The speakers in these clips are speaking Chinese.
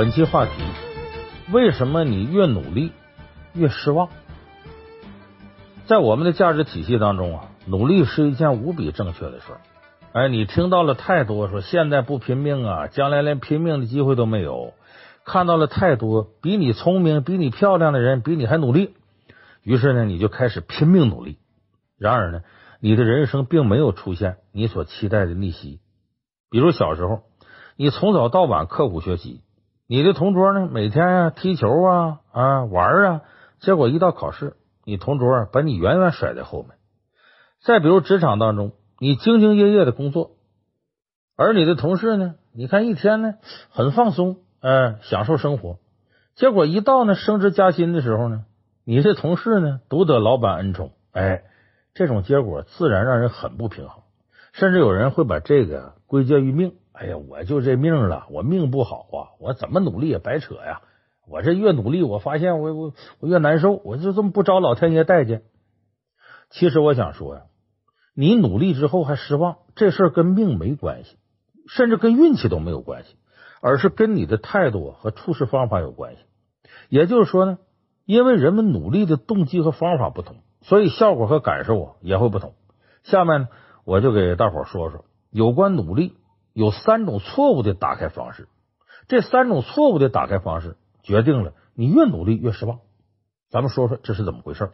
本期话题：为什么你越努力越失望？在我们的价值体系当中啊，努力是一件无比正确的事儿。哎，你听到了太多说现在不拼命啊，将来连拼命的机会都没有；看到了太多比你聪明、比你漂亮的人比你还努力，于是呢，你就开始拼命努力。然而呢，你的人生并没有出现你所期待的逆袭。比如小时候，你从早到晚刻苦学习，你的同桌呢，每天啊踢球啊啊玩啊，结果一到考试，你同桌把你远远甩在后面。再比如职场当中。你兢兢业业的工作，而你的同事呢？你看一天呢很放松，呃，享受生活。结果一到呢升职加薪的时候呢，你这同事呢独得老板恩宠，哎，这种结果自然让人很不平衡。甚至有人会把这个归结于命。哎呀，我就这命了，我命不好啊，我怎么努力也白扯呀。我这越努力，我发现我我我越难受，我就这么不招老天爷待见。其实我想说呀。你努力之后还失望，这事儿跟命没关系，甚至跟运气都没有关系，而是跟你的态度和处事方法有关系。也就是说呢，因为人们努力的动机和方法不同，所以效果和感受啊也会不同。下面呢，我就给大伙说说有关努力有三种错误的打开方式。这三种错误的打开方式决定了你越努力越失望。咱们说说这是怎么回事？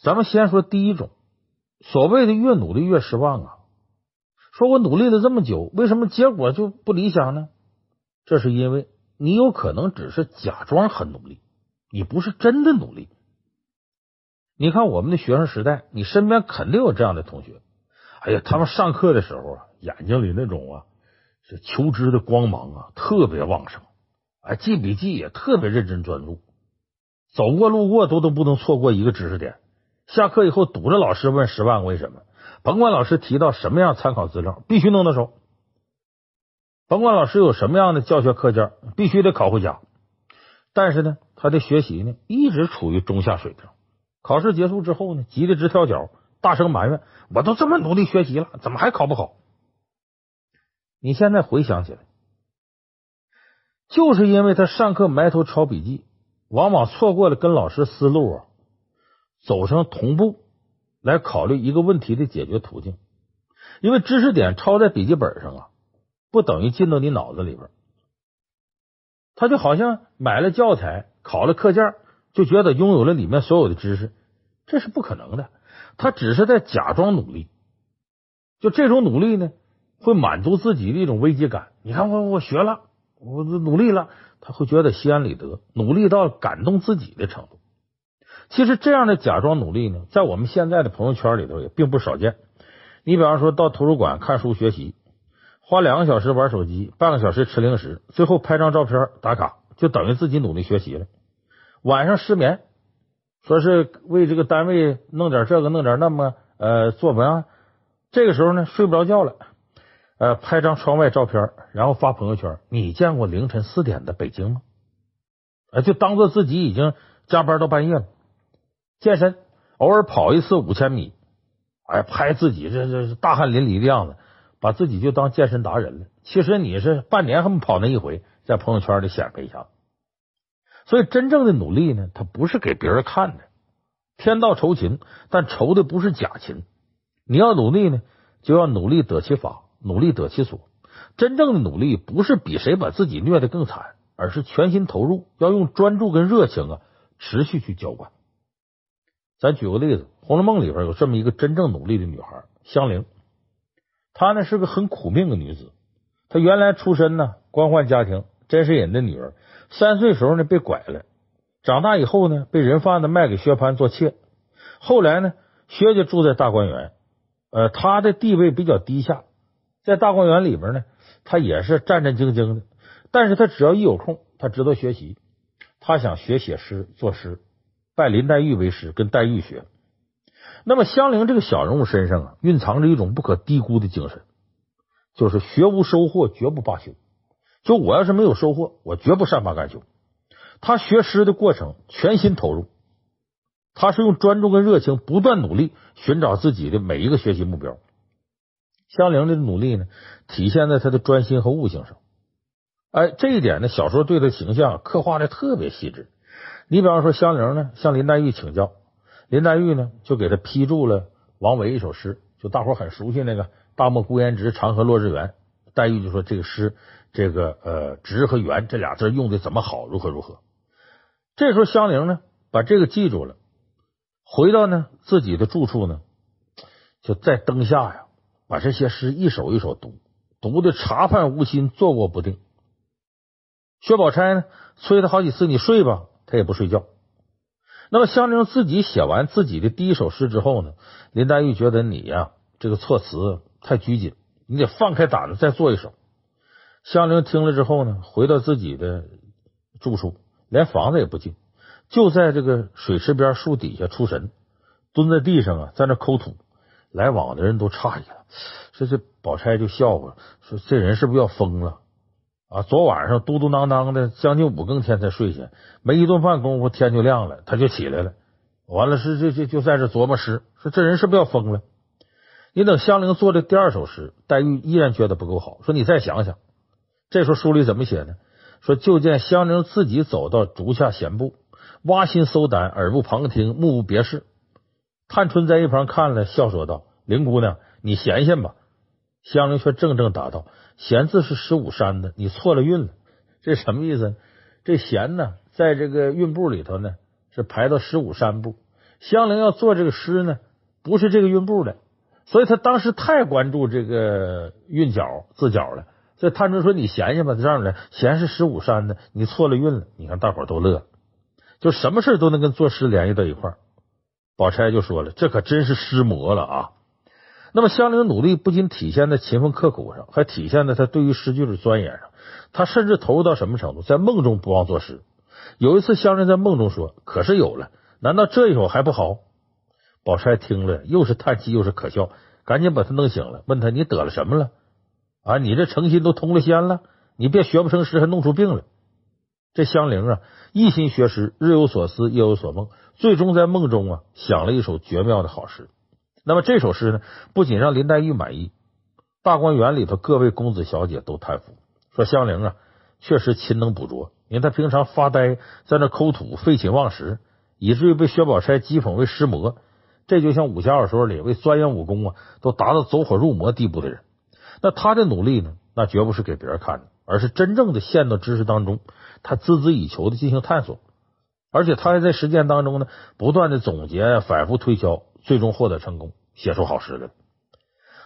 咱们先说第一种。所谓的越努力越失望啊！说我努力了这么久，为什么结果就不理想呢？这是因为你有可能只是假装很努力，你不是真的努力。你看我们的学生时代，你身边肯定有这样的同学。哎呀，他们上课的时候啊，眼睛里那种啊是求知的光芒啊，特别旺盛。哎，记笔记也特别认真专注，走过路过都都不能错过一个知识点。下课以后堵着老师问十万个为什么，甭管老师提到什么样参考资料，必须弄到手；甭管老师有什么样的教学课件，必须得考回家。但是呢，他的学习呢一直处于中下水平。考试结束之后呢，急得直跳脚，大声埋怨：“我都这么努力学习了，怎么还考不好？”你现在回想起来，就是因为他上课埋头抄笔记，往往错过了跟老师思路啊。走上同步来考虑一个问题的解决途径，因为知识点抄在笔记本上啊，不等于进到你脑子里边。他就好像买了教材，考了课件，就觉得拥有了里面所有的知识，这是不可能的。他只是在假装努力，就这种努力呢，会满足自己的一种危机感。你看我，我学了，我努力了，他会觉得心安理得，努力到感动自己的程度。其实这样的假装努力呢，在我们现在的朋友圈里头也并不少见。你比方说到图书馆看书学习，花两个小时玩手机，半个小时吃零食，最后拍张照片打卡，就等于自己努力学习了。晚上失眠，说是为这个单位弄点这个弄点那么呃做文案，这个时候呢睡不着觉了，呃拍张窗外照片，然后发朋友圈。你见过凌晨四点的北京吗？呃，就当做自己已经加班到半夜了。健身，偶尔跑一次五千米，哎，拍自己这这大汗淋漓的样子，把自己就当健身达人了。其实你是半年还没跑那一回，在朋友圈里显摆一下子。所以真正的努力呢，它不是给别人看的。天道酬勤，但酬的不是假勤。你要努力呢，就要努力得其法，努力得其所。真正的努力不是比谁把自己虐得更惨，而是全心投入，要用专注跟热情啊，持续去浇灌。咱举个例子，《红楼梦》里边有这么一个真正努力的女孩香菱，她呢是个很苦命的女子。她原来出身呢官宦家庭，甄士隐的女儿，三岁时候呢被拐了，长大以后呢被人贩子卖给薛蟠做妾。后来呢薛家住在大观园，呃，他的地位比较低下，在大观园里边呢，他也是战战兢兢的。但是他只要一有空，他知道学习，他想学写诗作诗。拜林黛玉为师，跟黛玉学。那么香菱这个小人物身上啊，蕴藏着一种不可低估的精神，就是学无收获绝不罢休。就我要是没有收获，我绝不善罢甘休。他学诗的过程全心投入，他是用专注跟热情不断努力，寻找自己的每一个学习目标。香菱的努力呢，体现在他的专心和悟性上。哎，这一点呢，小说对他形象刻画的特别细致。你比方说香菱呢，向林黛玉请教，林黛玉呢就给他批注了王维一首诗，就大伙很熟悉那个“大漠孤烟直，长河落日圆”。黛玉就说这个诗，这个呃“直”和“圆”这俩字用的怎么好，如何如何。这时候香菱呢把这个记住了，回到呢自己的住处呢，就在灯下呀，把这些诗一首一首读，读的茶饭无心，坐卧不定。薛宝钗呢催他好几次，你睡吧，他也不睡觉。那么香菱自己写完自己的第一首诗之后呢，林黛玉觉得你呀这个措辞太拘谨，你得放开胆子再做一首。香菱听了之后呢，回到自己的住处，连房子也不进，就在这个水池边树底下出神，蹲在地上啊，在那抠土。来往的人都诧异了，说这宝钗就笑话说这人是不是要疯了？啊，昨晚上嘟嘟囔囔的，将近五更天才睡下，没一顿饭功夫天就亮了，他就起来了。完了是这这就在这琢磨诗，说这人是不是要疯了？你等香菱做的第二首诗，黛玉依然觉得不够好，说你再想想。这时候书里怎么写呢？说就见香菱自己走到竹下闲步，挖心搜胆，耳不旁听，目不别视。探春在一旁看了，笑说道：“林姑娘，你闲闲吧。”香菱却怔怔答道。闲字是十五山的，你错了韵了。这什么意思？这闲呢，在这个韵部里头呢，是排到十五山部。香菱要做这个诗呢，不是这个韵部的，所以他当时太关注这个韵脚字脚了。这探春说：“你闲闲吧，这样的闲是十五山的，你错了运了。”你看大伙都乐，就什么事都能跟作诗联系到一块儿。宝钗就说了：“这可真是诗魔了啊！”那么香菱努力不仅体现在勤奋刻苦上，还体现在她对于诗句的钻研上。她甚至投入到什么程度？在梦中不忘作诗。有一次，香菱在梦中说：“可是有了，难道这一首还不好？”宝钗听了，又是叹气又是可笑，赶紧把他弄醒了，问他：“你得了什么了？啊，你这诚心都通了仙了？你别学不成诗，还弄出病来。”这香菱啊，一心学诗，日有所思，夜有所梦，最终在梦中啊，想了一首绝妙的好诗。那么这首诗呢，不仅让林黛玉满意，大观园里头各位公子小姐都叹服，说香菱啊，确实勤能补拙。因为他平常发呆，在那抠土，废寝忘食，以至于被薛宝钗讥讽为诗魔。这就像武侠小说里为钻研武功啊，都达到走火入魔地步的人。那他的努力呢，那绝不是给别人看的，而是真正的陷到知识当中，他孜孜以求的进行探索，而且他还在实践当中呢，不断的总结，反复推敲。最终获得成功，写出好诗来。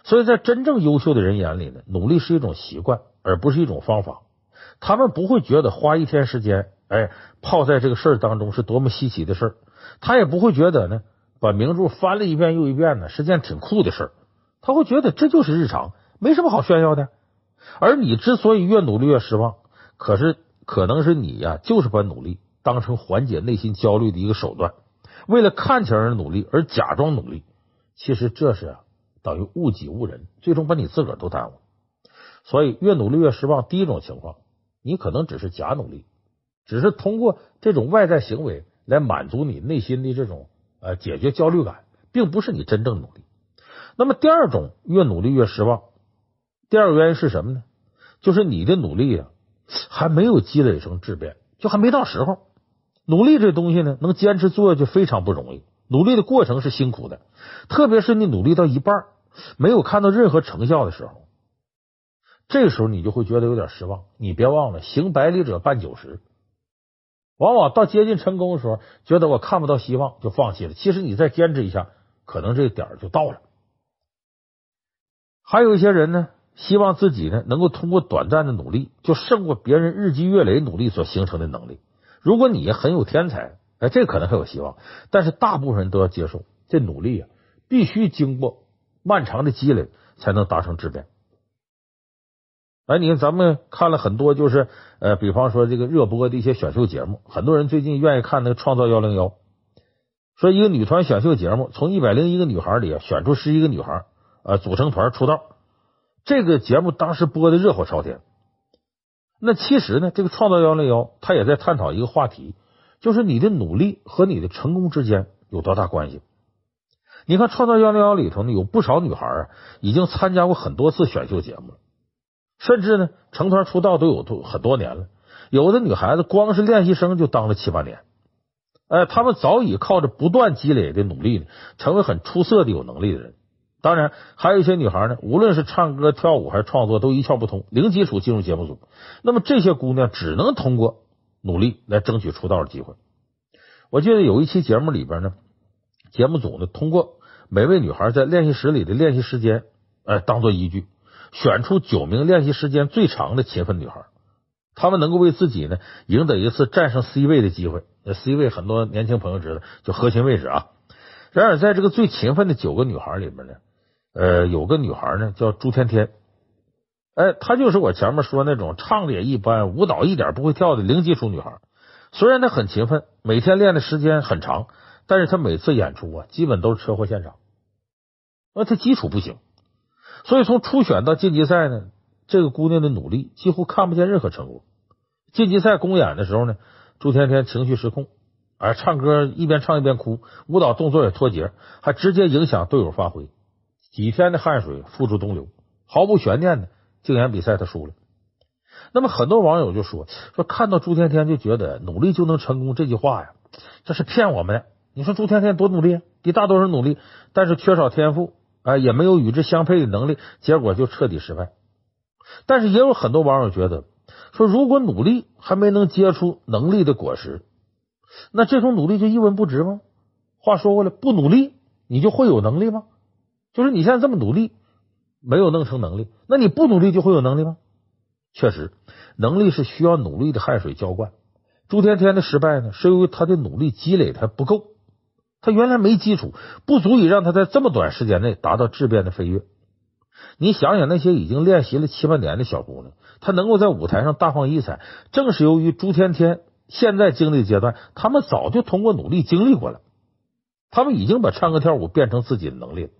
所以在真正优秀的人眼里呢，努力是一种习惯，而不是一种方法。他们不会觉得花一天时间，哎，泡在这个事儿当中是多么稀奇的事儿。他也不会觉得呢，把名著翻了一遍又一遍呢是件挺酷的事儿。他会觉得这就是日常，没什么好炫耀的。而你之所以越努力越失望，可是可能是你呀，就是把努力当成缓解内心焦虑的一个手段。为了看起来而努力而假装努力，其实这是啊等于误己误人，最终把你自个儿都耽误。所以越努力越失望。第一种情况，你可能只是假努力，只是通过这种外在行为来满足你内心的这种呃解决焦虑感，并不是你真正努力。那么第二种越努力越失望，第二个原因是什么呢？就是你的努力啊还没有积累成质变，就还没到时候。努力这东西呢，能坚持做下去非常不容易。努力的过程是辛苦的，特别是你努力到一半没有看到任何成效的时候，这时候你就会觉得有点失望。你别忘了，行百里者半九十，往往到接近成功的时候，觉得我看不到希望，就放弃了。其实你再坚持一下，可能这个点儿就到了。还有一些人呢，希望自己呢能够通过短暂的努力，就胜过别人日积月累努力所形成的能力。如果你很有天才，哎，这可能还有希望。但是大部分人都要接受，这努力啊，必须经过漫长的积累才能达成质变。哎，你看咱们看了很多，就是呃，比方说这个热播的一些选秀节目，很多人最近愿意看那个《创造幺零幺》，说一个女团选秀节目，从一百零一个女孩里选出十一个女孩，呃，组成团出道。这个节目当时播的热火朝天。那其实呢，这个创造幺零幺，他也在探讨一个话题，就是你的努力和你的成功之间有多大关系？你看创造幺零幺里头呢，有不少女孩啊，已经参加过很多次选秀节目了，甚至呢，成团出道都有多很多年了。有的女孩子光是练习生就当了七八年，哎，他们早已靠着不断积累的努力呢，成为很出色的有能力的人。当然，还有一些女孩呢，无论是唱歌、跳舞还是创作，都一窍不通，零基础进入节目组。那么这些姑娘只能通过努力来争取出道的机会。我记得有一期节目里边呢，节目组呢通过每位女孩在练习室里的练习时间，哎，当做依据。选出九名练习时间最长的勤奋女孩，她们能够为自己呢赢得一次战胜 C 位的机会。那 C 位很多年轻朋友知道，就核心位置啊。然而，在这个最勤奋的九个女孩里面呢，呃，有个女孩呢叫朱天天，哎，她就是我前面说那种唱的也一般，舞蹈一点不会跳的零基础女孩。虽然她很勤奋，每天练的时间很长，但是她每次演出啊，基本都是车祸现场，那她基础不行。所以从初选到晋级赛呢，这个姑娘的努力几乎看不见任何成果。晋级赛公演的时候呢，朱天天情绪失控，而唱歌一边唱一边哭，舞蹈动作也脱节，还直接影响队友发挥。几天的汗水付诸东流，毫无悬念的竞演比赛他输了。那么很多网友就说说看到朱天天就觉得努力就能成功这句话呀，这是骗我们的。你说朱天天多努力，比大多数人努力，但是缺少天赋。啊，也没有与之相配的能力，结果就彻底失败。但是也有很多网友觉得，说如果努力还没能结出能力的果实，那这种努力就一文不值吗？话说过来，不努力你就会有能力吗？就是你现在这么努力，没有弄成能力，那你不努力就会有能力吗？确实，能力是需要努力的汗水浇灌。朱天天的失败呢，是由于他的努力积累的还不够。他原来没基础，不足以让他在这么短时间内达到质变的飞跃。你想想那些已经练习了七八年的小姑娘，她能够在舞台上大放异彩，正是由于朱天天现在经历的阶段，他们早就通过努力经历过了。他们已经把唱歌跳舞变成自己的能力了。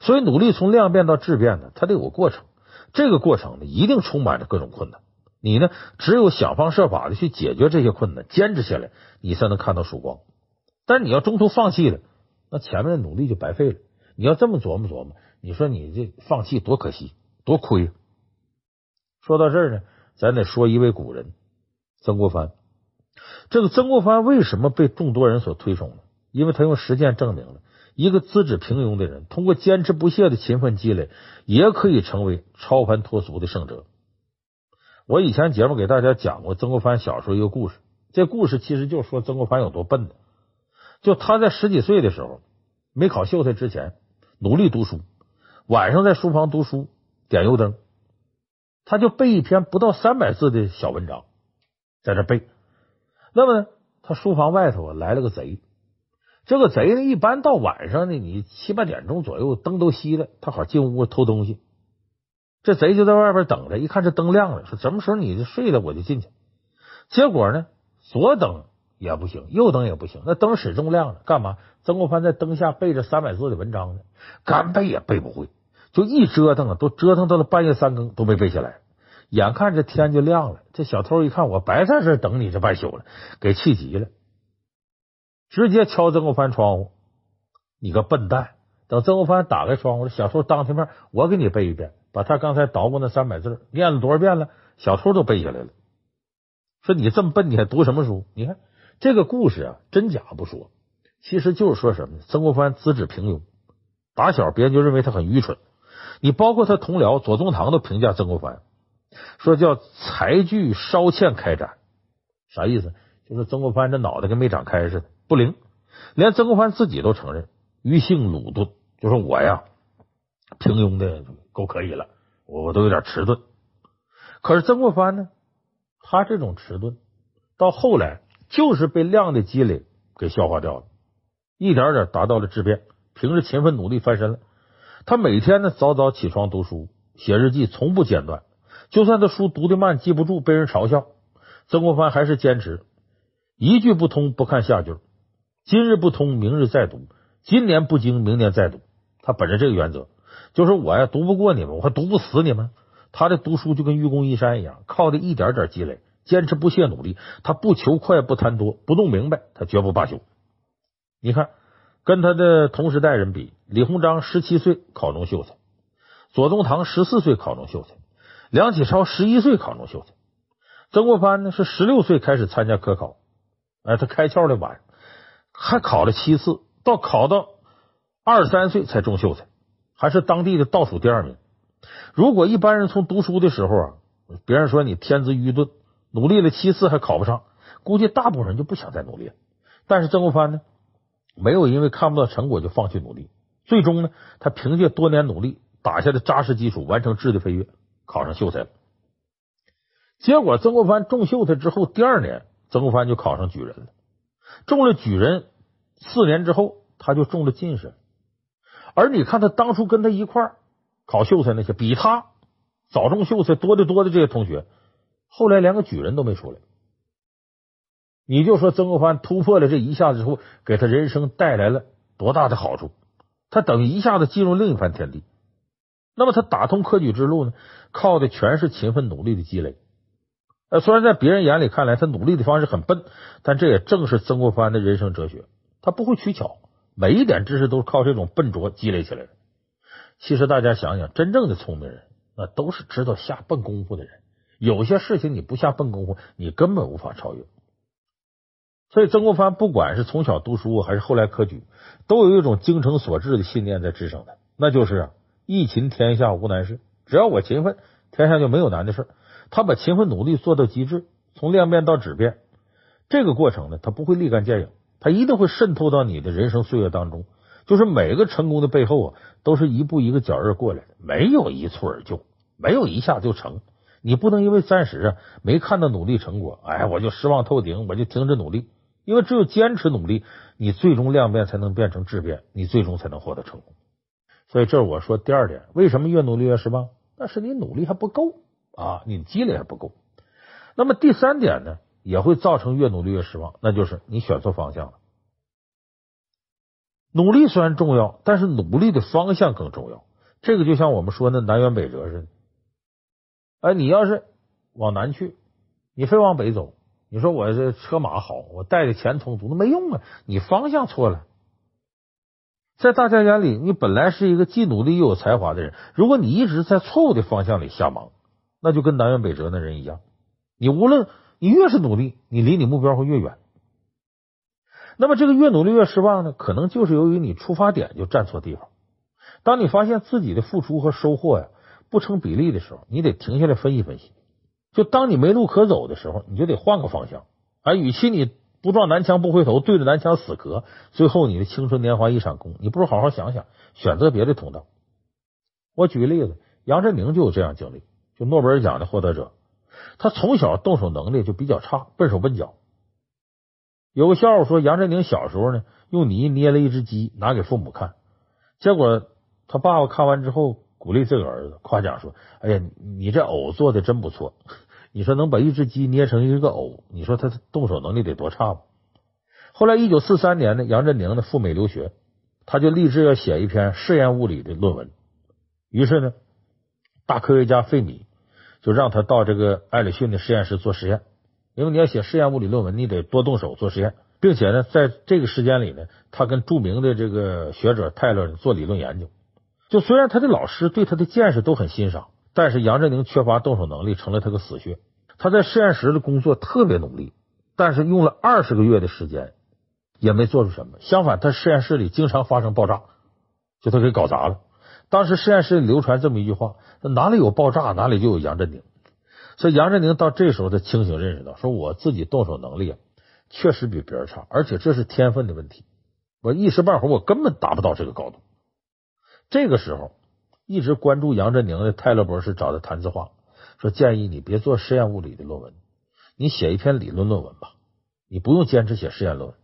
所以努力从量变到质变呢，它得有个过程。这个过程呢，一定充满着各种困难。你呢，只有想方设法的去解决这些困难，坚持下来，你才能看到曙光。但是你要中途放弃了，那前面的努力就白费了。你要这么琢磨琢磨，你说你这放弃多可惜，多亏。说到这儿呢，咱得说一位古人曾国藩。这个曾国藩为什么被众多人所推崇呢？因为他用实践证明了，一个资质平庸的人，通过坚持不懈的勤奋积累，也可以成为超凡脱俗的圣哲。我以前节目给大家讲过曾国藩小时候一个故事，这故事其实就是说曾国藩有多笨的。就他在十几岁的时候，没考秀才之前，努力读书，晚上在书房读书，点油灯，他就背一篇不到三百字的小文章，在这背。那么呢，他书房外头啊来了个贼，这个贼呢一般到晚上呢，你七八点钟左右灯都熄了，他好进屋偷东西。这贼就在外边等着，一看这灯亮了，说什么时候你就睡了，我就进去。结果呢，左等。也不行，右等也不行，那灯始终亮着，干嘛？曾国藩在灯下背着三百字的文章呢，干背也背不会，就一折腾啊，都折腾到了半夜三更都没背下来。眼看着天就亮了，这小偷一看，我白在这等你这半宿了，给气急了，直接敲曾国藩窗户：“你个笨蛋！”等曾国藩打开窗户，小偷当他面，我给你背一遍，把他刚才捣鼓那三百字念了多少遍了，小偷都背下来了。说你这么笨，你还读什么书？你看。这个故事啊，真假不说，其实就是说什么？曾国藩资质平庸，打小别人就认为他很愚蠢。你包括他同僚左宗棠都评价曾国藩，说叫才具稍欠开展，啥意思？就是曾国藩这脑袋跟没长开似的，不灵。连曾国藩自己都承认，愚性鲁钝，就说我呀，平庸的够可以了，我我都有点迟钝。可是曾国藩呢，他这种迟钝到后来。就是被量的积累给消化掉了，一点点达到了质变，凭着勤奋努力翻身了。他每天呢早早起床读书写日记，从不间断。就算他书读的慢记不住，被人嘲笑，曾国藩还是坚持一句不通不看下句，今日不通明日再读，今年不精明年再读。他本着这个原则，就是我呀读不过你们，我还读不死你们。他的读书就跟愚公移山一样，靠的一点点积累。坚持不懈努力，他不求快不贪多，不弄明白他绝不罢休。你看，跟他的同时代人比，李鸿章十七岁考中秀才，左宗棠十四岁考中秀才，梁启超十一岁考中秀才，曾国藩呢是十六岁开始参加科考，哎，他开窍的晚，还考了七次，到考到二十三岁才中秀才，还是当地的倒数第二名。如果一般人从读书的时候啊，别人说你天资愚钝，努力了七次还考不上，估计大部分人就不想再努力了。但是曾国藩呢，没有因为看不到成果就放弃努力，最终呢，他凭借多年努力打下的扎实基础，完成质的飞跃，考上秀才了。结果曾国藩中秀才之后，第二年曾国藩就考上举人了。中了举人四年之后，他就中了进士。而你看他当初跟他一块儿考秀才那些，比他早中秀才多得多的这些同学，后来连个举人都没出来。你就说曾国藩突破了这一下子之后，给他人生带来了多大的好处？他等一下子进入另一番天地。那么他打通科举之路呢，靠的全是勤奋努力的积累。呃，虽然在别人眼里看来他努力的方式很笨，但这也正是曾国藩的人生哲学。他不会取巧，每一点知识都是靠这种笨拙积累起来的。其实大家想想，真正的聪明人，那都是知道下笨功夫的人。有些事情你不下笨功夫，你根本无法超越。所以，曾国藩不管是从小读书还是后来科举，都有一种精诚所至的信念在支撑他，那就是啊，一勤天下无难事，只要我勤奋，天下就没有难的事。他把勤奋努力做到极致，从量变到质变，这个过程呢，他不会立竿见影，他一定会渗透到你的人生岁月当中。就是每个成功的背后啊，都是一步一个脚印过来的，没有一蹴而就，没有一下就成。你不能因为暂时啊没看到努力成果，哎，我就失望透顶，我就停止努力。因为只有坚持努力，你最终量变才能变成质变，你最终才能获得成功。所以这是我说第二点，为什么越努力越失望？那是你努力还不够啊，你积累还不够。那么第三点呢，也会造成越努力越失望，那就是你选错方向了。努力虽然重要，但是努力的方向更重要。这个就像我们说的南辕北辙似的。哎，你要是往南去，你非往北走。你说我这车马好，我带的钱充足，那没用啊！你方向错了。在大家眼里，你本来是一个既努力又有才华的人，如果你一直在错误的方向里瞎忙，那就跟南辕北辙那人一样。你无论你越是努力，你离你目标会越远。那么这个越努力越失望呢？可能就是由于你出发点就站错地方。当你发现自己的付出和收获呀不成比例的时候，你得停下来分析分析。就当你没路可走的时候，你就得换个方向。而与其你不撞南墙不回头，对着南墙死磕，最后你的青春年华一场空。你不如好好想想，选择别的通道。我举个例子，杨振宁就有这样经历。就诺贝尔奖的获得者，他从小动手能力就比较差，笨手笨脚。有个笑话说，杨振宁小时候呢，用泥捏了一只鸡，拿给父母看，结果他爸爸看完之后，鼓励这个儿子，夸奖说：“哎呀，你这藕做的真不错。”你说能把一只鸡捏成一个藕，你说他动手能力得多差吧？后来一九四三年呢，杨振宁呢赴美留学，他就立志要写一篇试验物理的论文。于是呢，大科学家费米就让他到这个艾里逊的实验室做实验。因为你要写实验物理论文，你得多动手做实验，并且呢，在这个时间里呢，他跟著名的这个学者泰勒做理论研究。就虽然他的老师对他的见识都很欣赏。但是杨振宁缺乏动手能力，成了他个死穴。他在实验室的工作特别努力，但是用了二十个月的时间也没做出什么。相反，他实验室里经常发生爆炸，就他给搞砸了。当时实验室里流传这么一句话：哪里有爆炸，哪里就有杨振宁。所以杨振宁到这时候才清醒认识到，说我自己动手能力啊，确实比别人差，而且这是天分的问题。我一时半会儿我根本达不到这个高度。这个时候。一直关注杨振宁的泰勒博士找他谈资话，说建议你别做实验物理的论文，你写一篇理论论文吧，你不用坚持写实验论文。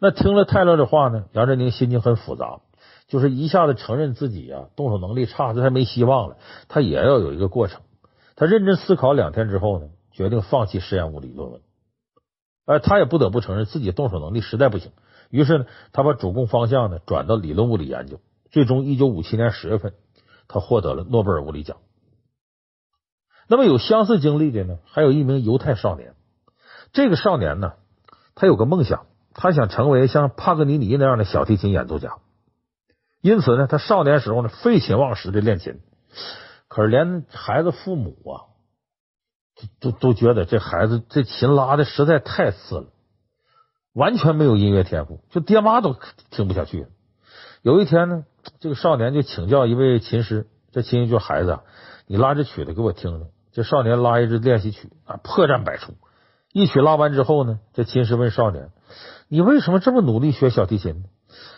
那听了泰勒的话呢，杨振宁心情很复杂，就是一下子承认自己啊动手能力差，这还没希望了。他也要有一个过程。他认真思考两天之后呢，决定放弃实验物理论文。而他也不得不承认自己动手能力实在不行，于是呢，他把主攻方向呢转到理论物理研究。最终，一九五七年十月份。他获得了诺贝尔物理奖。那么有相似经历的呢，还有一名犹太少年。这个少年呢，他有个梦想，他想成为像帕格尼尼那样的小提琴演奏家。因此呢，他少年时候呢，废寝忘食的练琴。可是连孩子父母啊，都都觉得这孩子这琴拉的实在太次了，完全没有音乐天赋，就爹妈都听不下去。有一天呢，这个少年就请教一位琴师，这琴师就孩子，你拉这曲子给我听听。这少年拉一支练习曲啊，破绽百出。一曲拉完之后呢，这琴师问少年：“你为什么这么努力学小提琴呢？”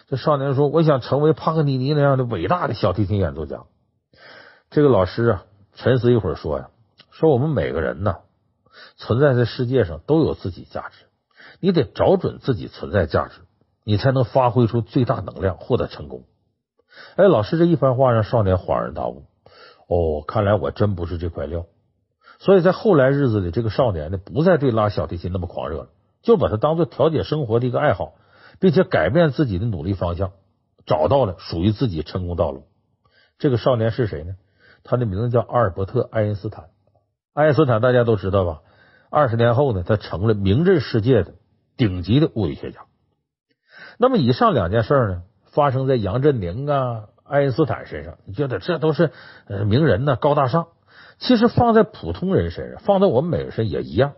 这少年说：“我想成为帕格尼尼那样的伟大的小提琴演奏家。”这个老师啊，沉思一会儿说呀：“说我们每个人呢，存在在世界上都有自己价值，你得找准自己存在价值，你才能发挥出最大能量，获得成功。”哎，老师这一番话让少年恍然大悟：“哦，看来我真不是这块料。”所以在后来日子里，这个少年呢，不再对拉小提琴那么狂热了，就把它当做调节生活的一个爱好，并且改变自己的努力方向，找到了属于自己成功道路。这个少年是谁呢？他的名字叫阿尔伯特·爱因斯坦。爱因斯坦大家都知道吧？二十年后呢，他成了名震世界的顶级的物理学家。那么以上两件事呢，发生在杨振宁啊、爱因斯坦身上，你觉得这都是名人呢，高大上。其实放在普通人身上，放在我们每个人身上也一样。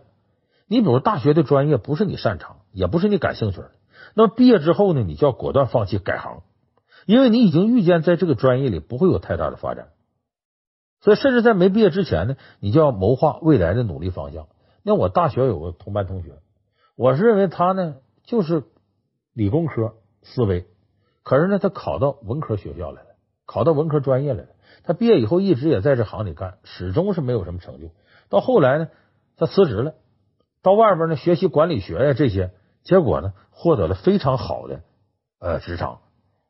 你比如大学的专业不是你擅长，也不是你感兴趣的，那么毕业之后呢，你就要果断放弃改行，因为你已经预见在这个专业里不会有太大的发展。所以，甚至在没毕业之前呢，你就要谋划未来的努力方向。那我大学有个同班同学，我是认为他呢就是理工科思维，可是呢，他考到文科学校来了，考到文科专业来了。他毕业以后一直也在这行里干，始终是没有什么成就。到后来呢，他辞职了，到外边呢学习管理学呀这些，结果呢获得了非常好的呃职场。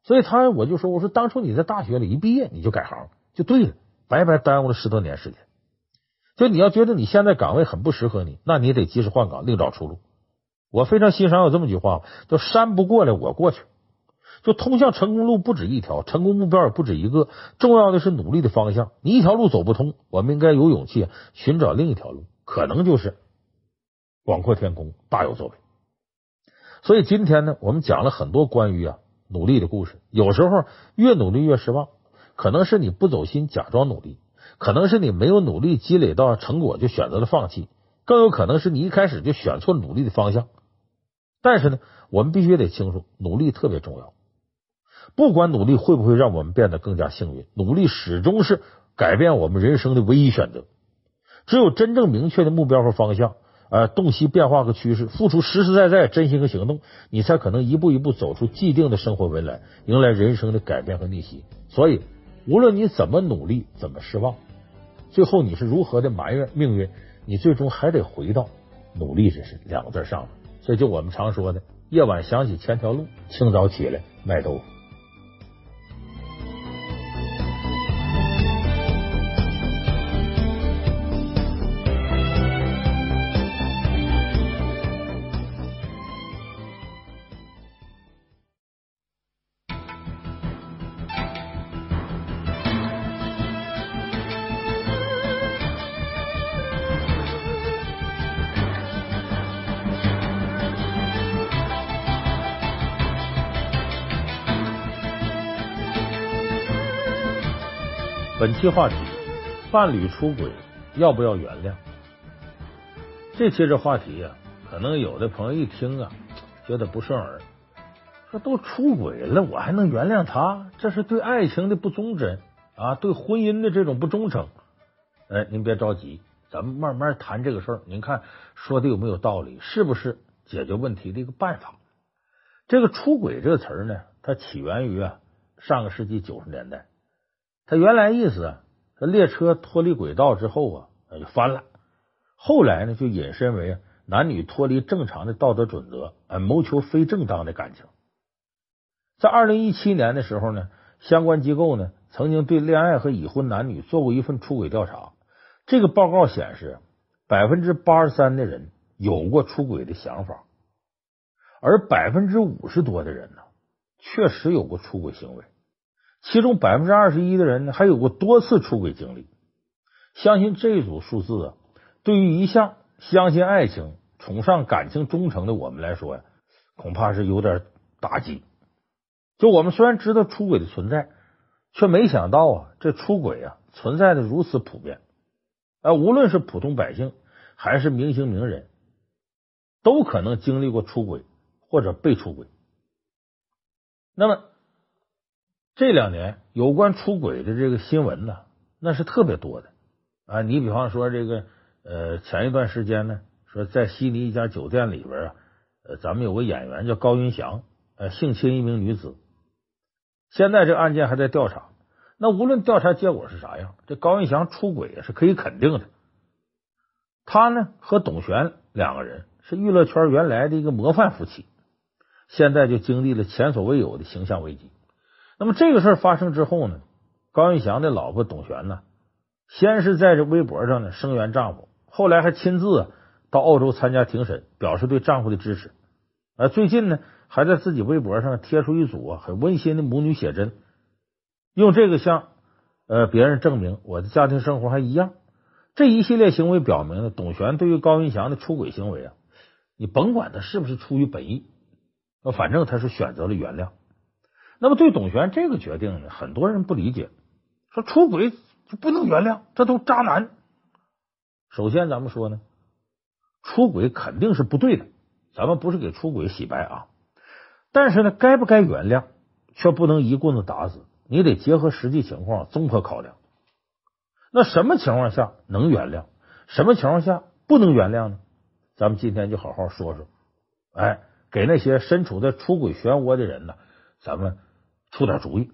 所以他我就说，我说当初你在大学里一毕业你就改行就对了，白白耽误了十多年时间。就你要觉得你现在岗位很不适合你，那你得及时换岗，另找出路。我非常欣赏有这么句话，叫山不过来我过去。就通向成功路不止一条，成功目标也不止一个，重要的是努力的方向。你一条路走不通，我们应该有勇气寻找另一条路，可能就是广阔天空，大有作为。所以今天呢，我们讲了很多关于啊努力的故事。有时候越努力越失望，可能是你不走心，假装努力；可能是你没有努力积累到成果，就选择了放弃；更有可能是你一开始就选错努力的方向。但是呢，我们必须得清楚，努力特别重要。不管努力会不会让我们变得更加幸运，努力始终是改变我们人生的唯一选择。只有真正明确的目标和方向，呃，洞悉变化和趋势，付出实实在在真心和行动，你才可能一步一步走出既定的生活围栏，迎来人生的改变和逆袭。所以，无论你怎么努力，怎么失望，最后你是如何的埋怨命运，你最终还得回到努力这是两个字上。所以，就我们常说的，夜晚想起千条路，清早起来卖豆腐。本期话题：伴侣出轨要不要原谅？这期这话题呀、啊，可能有的朋友一听啊，觉得不顺耳。说都出轨了，我还能原谅他？这是对爱情的不忠贞啊，对婚姻的这种不忠诚。哎，您别着急，咱们慢慢谈这个事儿。您看说的有没有道理？是不是解决问题的一个办法？这个出轨这个词儿呢，它起源于啊上个世纪九十年代。他原来意思啊，这列车脱离轨道之后啊，那就翻了。后来呢，就引申为男女脱离正常的道德准则，呃，谋求非正当的感情。在二零一七年的时候呢，相关机构呢曾经对恋爱和已婚男女做过一份出轨调查。这个报告显示，百分之八十三的人有过出轨的想法，而百分之五十多的人呢，确实有过出轨行为。其中百分之二十一的人呢，还有过多次出轨经历。相信这一组数字啊，对于一向相信爱情、崇尚感情忠诚的我们来说呀，恐怕是有点打击。就我们虽然知道出轨的存在，却没想到啊，这出轨啊，存在的如此普遍，啊，无论是普通百姓还是明星名人，都可能经历过出轨或者被出轨。那么这两年有关出轨的这个新闻呢，那是特别多的啊。你比方说这个呃，前一段时间呢，说在悉尼一家酒店里边啊，呃，咱们有个演员叫高云翔，呃，性侵一名女子。现在这个案件还在调查。那无论调查结果是啥样，这高云翔出轨是可以肯定的。他呢和董璇两个人是娱乐圈原来的一个模范夫妻，现在就经历了前所未有的形象危机。那么这个事儿发生之后呢，高云翔的老婆董璇呢，先是在这微博上呢声援丈夫，后来还亲自到澳洲参加庭审，表示对丈夫的支持。而最近呢，还在自己微博上贴出一组啊很温馨的母女写真。用这个向呃别人证明我的家庭生活还一样，这一系列行为表明了董璇对于高云翔的出轨行为啊，你甭管他是不是出于本意，反正他是选择了原谅。那么对董璇这个决定呢，很多人不理解，说出轨就不能原谅，这都渣男。首先咱们说呢，出轨肯定是不对的，咱们不是给出轨洗白啊，但是呢，该不该原谅，却不能一棍子打死。你得结合实际情况综合考量。那什么情况下能原谅？什么情况下不能原谅呢？咱们今天就好好说说。哎，给那些身处在出轨漩涡的人呢，咱们出点主意。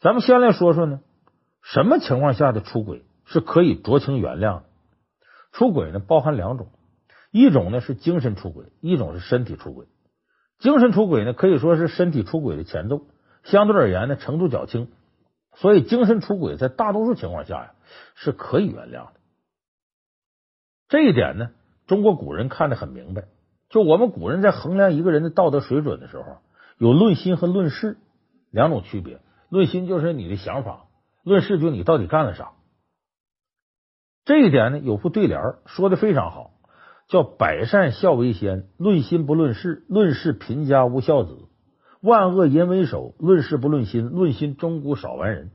咱们先来说说呢，什么情况下的出轨是可以酌情原谅的？出轨呢，包含两种，一种呢是精神出轨，一种是身体出轨。精神出轨呢，可以说是身体出轨的前奏。相对而言呢，程度较轻，所以精神出轨在大多数情况下呀是可以原谅的。这一点呢，中国古人看得很明白。就我们古人在衡量一个人的道德水准的时候，有论心和论事两种区别。论心就是你的想法，论事就你到底干了啥。这一点呢，有副对联说的非常好，叫“百善孝为先，论心不论事，论事贫家无孝子。”万恶淫为首，论事不论心，论心终古少完人。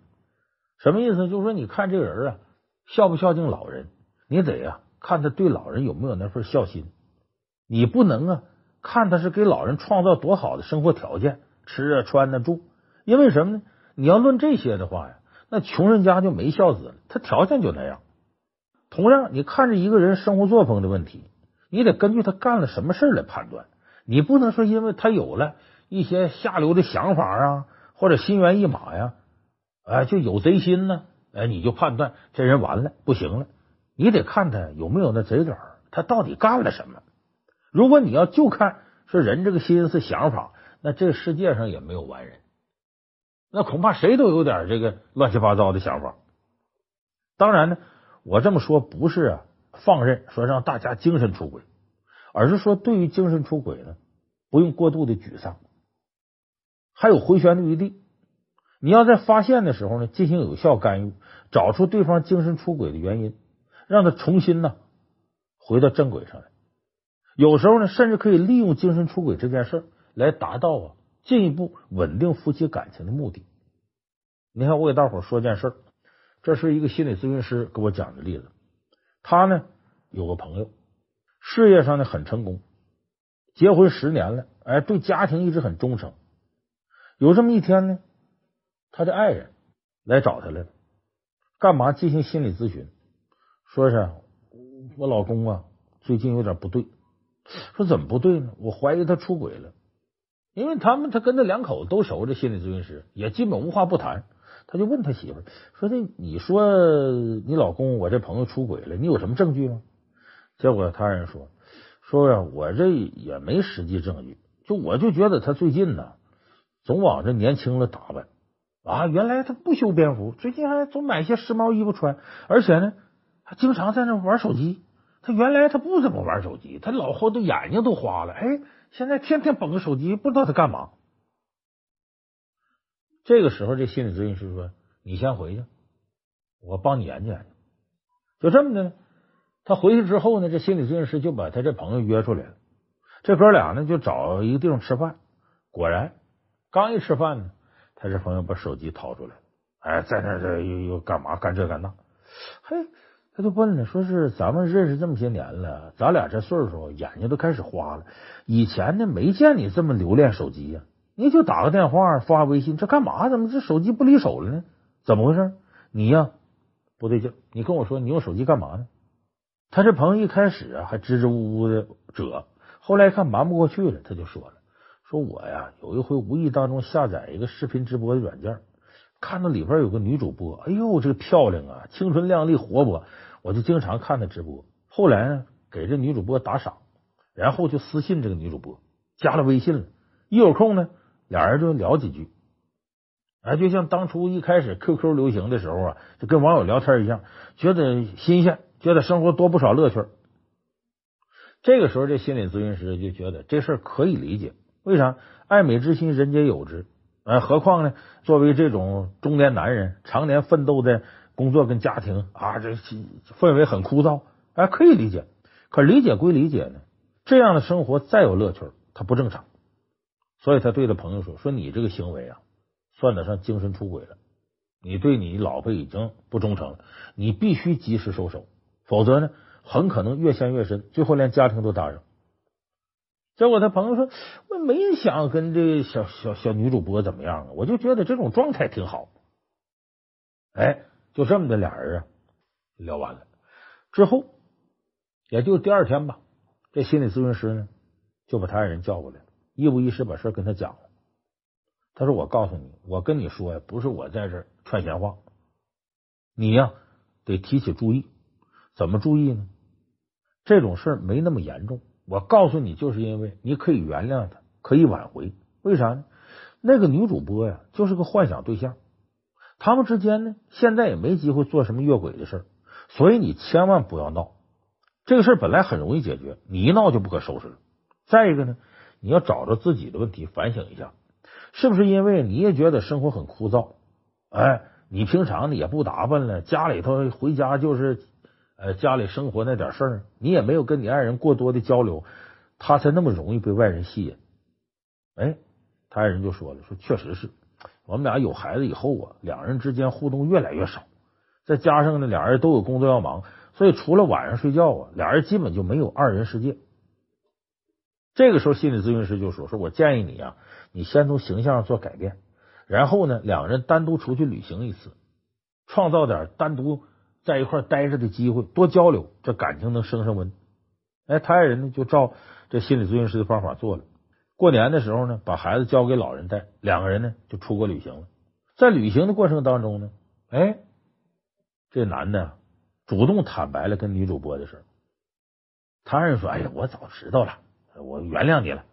什么意思？就是说，你看这个人啊，孝不孝敬老人，你得啊看他对老人有没有那份孝心。你不能啊看他是给老人创造多好的生活条件，吃啊穿啊住。因为什么呢？你要论这些的话呀，那穷人家就没孝子了，他条件就那样。同样，你看着一个人生活作风的问题，你得根据他干了什么事来判断。你不能说因为他有了。一些下流的想法啊，或者心猿意马呀，哎，就有贼心呢，哎，你就判断这人完了，不行了。你得看他有没有那贼胆，他到底干了什么。如果你要就看说人这个心思想法，那这个世界上也没有完人，那恐怕谁都有点这个乱七八糟的想法。当然呢，我这么说不是啊放任说让大家精神出轨，而是说对于精神出轨呢，不用过度的沮丧。还有回旋的余地，你要在发现的时候呢，进行有效干预，找出对方精神出轨的原因，让他重新呢回到正轨上来。有时候呢，甚至可以利用精神出轨这件事来达到啊进一步稳定夫妻感情的目的。你看，我给大伙说件事，这是一个心理咨询师给我讲的例子。他呢有个朋友，事业上呢很成功，结婚十年了，哎，对家庭一直很忠诚。有这么一天呢，他的爱人来找他来了，干嘛进行心理咨询？说是我老公啊，最近有点不对。说怎么不对呢？我怀疑他出轨了。因为他们他跟那两口子都熟，这心理咨询师也基本无话不谈。他就问他媳妇说：“这你说你老公我这朋友出轨了，你有什么证据吗？”结果他人说：“说呀，我这也没实际证据，就我就觉得他最近呢。”总往这年轻了打扮啊！原来他不修边幅，最近还总买些时髦衣服穿，而且呢，还经常在那玩手机。他原来他不怎么玩手机，他老后头眼睛都花了。哎，现在天天捧着手机，不知道他干嘛。这个时候，这心理咨询师说：“你先回去，我帮你研究研究。”就这么的，他回去之后呢，这心理咨询师就把他这朋友约出来了。这哥俩呢，就找一个地方吃饭。果然。刚一吃饭呢，他这朋友把手机掏出来，哎，在那这又又干嘛干这干那？嘿，他就问了，说是咱们认识这么些年了，咱俩这岁数，眼睛都开始花了。以前呢，没见你这么留恋手机呀，你就打个电话发微信，这干嘛？怎么这手机不离手了呢？怎么回事？你呀，不对劲，你跟我说你用手机干嘛呢？他这朋友一开始啊还支支吾吾的遮，后来一看瞒不过去了，他就说了，说我呀有一回无意当中下载一个视频直播的软件，看到里边有个女主播，哎呦这个漂亮啊，青春靓丽活泼，我就经常看她直播。后来呢给这女主播打赏，然后就私信这个女主播，加了微信了，一有空呢俩人就聊几句，哎，就像当初一开始 QQ 流行的时候啊，就跟网友聊天一样，觉得新鲜。觉得生活多不少乐趣，这个时候这心理咨询师就觉得这事儿可以理解。为啥？爱美之心，人皆有之。呃，何况呢？作为这种中年男人，常年奋斗的工作跟家庭啊，这氛围很枯燥，哎，可以理解。可理解归理解呢，这样的生活再有乐趣，他不正常。所以他对着朋友说：“说你这个行为啊，算得上精神出轨了。你对你老婆已经不忠诚了，你必须及时收手。”否则呢，很可能越陷越深，最后连家庭都搭上。结果他朋友说：“我没想跟这小小小女主播怎么样啊，我就觉得这种状态挺好。”哎，就这么的俩人啊，聊完了之后，也就第二天吧，这心理咨询师呢就把他爱人叫过来，一五一十把事跟他讲了。他说：“我告诉你，我跟你说呀，不是我在这串闲话，你呀得提起注意。”怎么注意呢？这种事儿没那么严重。我告诉你，就是因为你可以原谅他，可以挽回。为啥呢？那个女主播呀，就是个幻想对象。他们之间呢，现在也没机会做什么越轨的事儿，所以你千万不要闹。这个事儿本来很容易解决，你一闹就不可收拾了。再一个呢，你要找着自己的问题，反省一下，是不是因为你也觉得生活很枯燥？哎，你平常呢也不打扮了，家里头回家就是。呃，家里生活那点事儿，你也没有跟你爱人过多的交流，他才那么容易被外人吸引。哎，他爱人就说了，说确实是我们俩有孩子以后啊，两人之间互动越来越少，再加上呢，俩人都有工作要忙，所以除了晚上睡觉啊，俩人基本就没有二人世界。这个时候，心理咨询师就说：“说我建议你啊，你先从形象上做改变，然后呢，两人单独出去旅行一次，创造点单独。”在一块待着的机会，多交流，这感情能升升温。哎，他爱人呢就照这心理咨询师的方法做了。过年的时候呢，把孩子交给老人带，两个人呢就出国旅行了。在旅行的过程当中呢，哎，这男的主动坦白了跟女主播的事。他爱人说：“哎呀，我早知道了，我原谅你了。”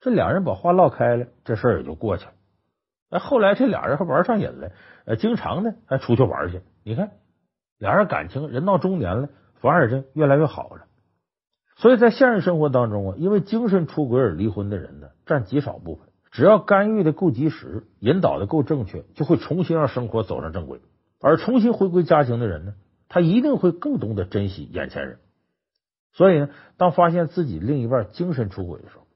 这两人把话唠开了，这事也就过去了。哎，后来这俩人还玩上瘾了，呃，经常呢还出去玩去。你看。俩人感情人到中年了，反而是越来越好了。所以在现实生活当中啊，因为精神出轨而离婚的人呢，占极少部分。只要干预的够及时，引导的够正确，就会重新让生活走上正轨。而重新回归家庭的人呢，他一定会更懂得珍惜眼前人。所以呢，当发现自己另一半精神出轨的时候，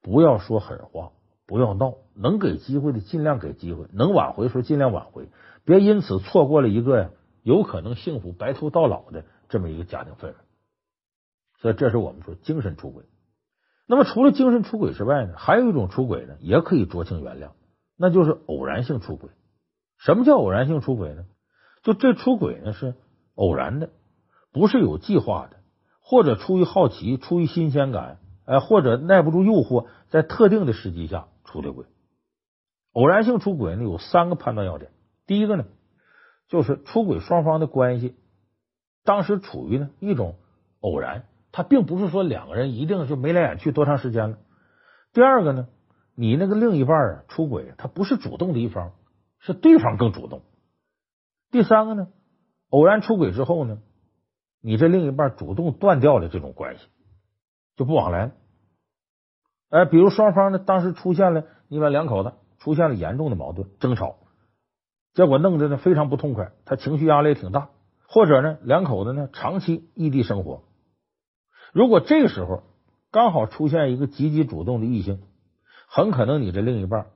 不要说狠话，不要闹，能给机会的尽量给机会，能挽回的时候尽量挽回，别因此错过了一个呀。有可能幸福白头到老的这么一个家庭氛围，所以这是我们说精神出轨。那么除了精神出轨之外呢，还有一种出轨呢，也可以酌情原谅，那就是偶然性出轨。什么叫偶然性出轨呢？就这出轨呢是偶然的，不是有计划的，或者出于好奇、出于新鲜感，哎，或者耐不住诱惑，在特定的时机下出的轨。偶然性出轨呢有三个判断要点，第一个呢。就是出轨双方的关系，当时处于呢一种偶然，他并不是说两个人一定就眉来眼去多长时间了。第二个呢，你那个另一半啊出轨，他不是主动的一方，是对方更主动。第三个呢，偶然出轨之后呢，你这另一半主动断掉了这种关系，就不往来了。哎，比如双方呢当时出现了，你们两口子出现了严重的矛盾争吵。结果弄得呢非常不痛快，他情绪压力也挺大，或者呢两口子呢长期异地生活，如果这个时候刚好出现一个积极主动的异性，很可能你这另一半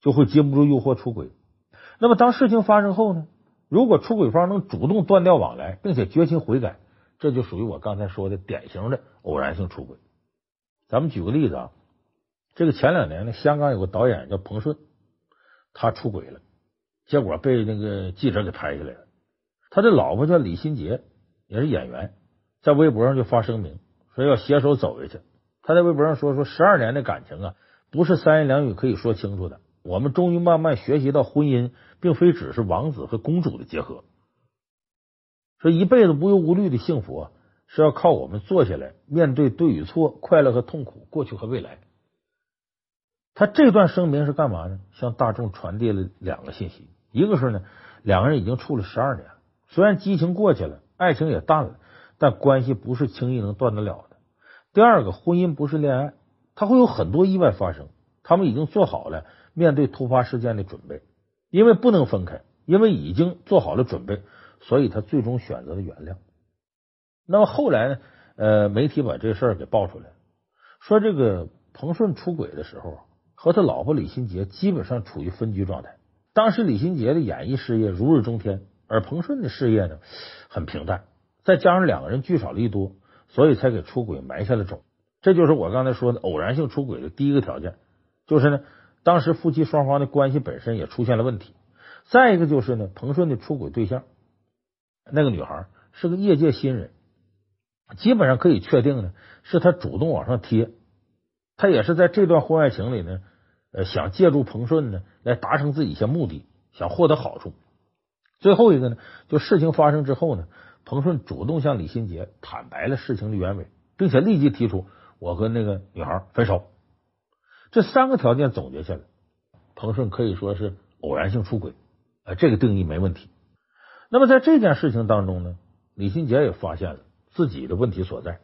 就会经不住诱惑出轨，那么当事情发生后呢，如果出轨方能主动断掉往来，并且决心悔改，这就属于我刚才说的典型的偶然性出轨。咱们举个例子啊，这个前两年呢，香港有个导演叫彭顺，他出轨了，结果被那个记者给拍下来了。他的老婆叫李心洁，也是演员，在微博上就发声明说要携手走下去。他在微博上说：“说十二年的感情啊，不是三言两语可以说清楚的。我们终于慢慢学习到，婚姻并非只是王子和公主的结合。说一辈子无忧无虑的幸福啊，是要靠我们坐下来面对对与错、快乐和痛苦、过去和未来。”他这段声明是干嘛呢？向大众传递了两个信息：一个是呢，两个人已经处了十二年，虽然激情过去了，爱情也淡了，但关系不是轻易能断得了的。第二个，婚姻不是恋爱，它会有很多意外发生。他们已经做好了面对突发事件的准备，因为不能分开，因为已经做好了准备，所以他最终选择了原谅。那么后来呢？呃，媒体把这事儿给爆出来，说这个彭顺出轨的时候，和他老婆李心洁基本上处于分居状态。当时李心洁的演艺事业如日中天，而彭顺的事业呢很平淡，再加上两个人聚少离多。所以才给出轨埋下了种，这就是我刚才说的偶然性出轨的第一个条件，就是呢，当时夫妻双方的关系本身也出现了问题。再一个就是呢，彭顺的出轨对象那个女孩是个业界新人，基本上可以确定呢，是他主动往上贴，他也是在这段婚外情里呢，呃，想借助彭顺呢来达成自己一些目的，想获得好处。最后一个呢，就事情发生之后呢。彭顺主动向李新杰坦白了事情的原委，并且立即提出我和那个女孩分手。这三个条件总结下来，彭顺可以说是偶然性出轨，呃，这个定义没问题。那么在这件事情当中呢，李新杰也发现了自己的问题所在，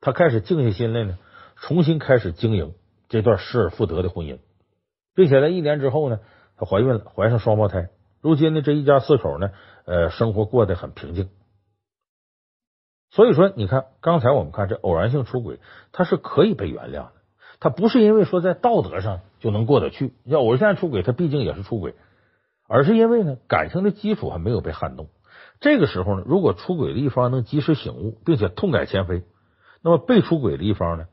他开始静下心来呢，重新开始经营这段失而复得的婚姻，并且在一年之后呢，她怀孕了，怀上双胞胎。如今呢，这一家四口呢，呃，生活过得很平静。所以说，你看刚才我们看这偶然性出轨，它是可以被原谅的。它不是因为说在道德上就能过得去。要偶然性出轨，它毕竟也是出轨，而是因为呢感情的基础还没有被撼动。这个时候呢，如果出轨的一方能及时醒悟，并且痛改前非，那么被出轨的一方呢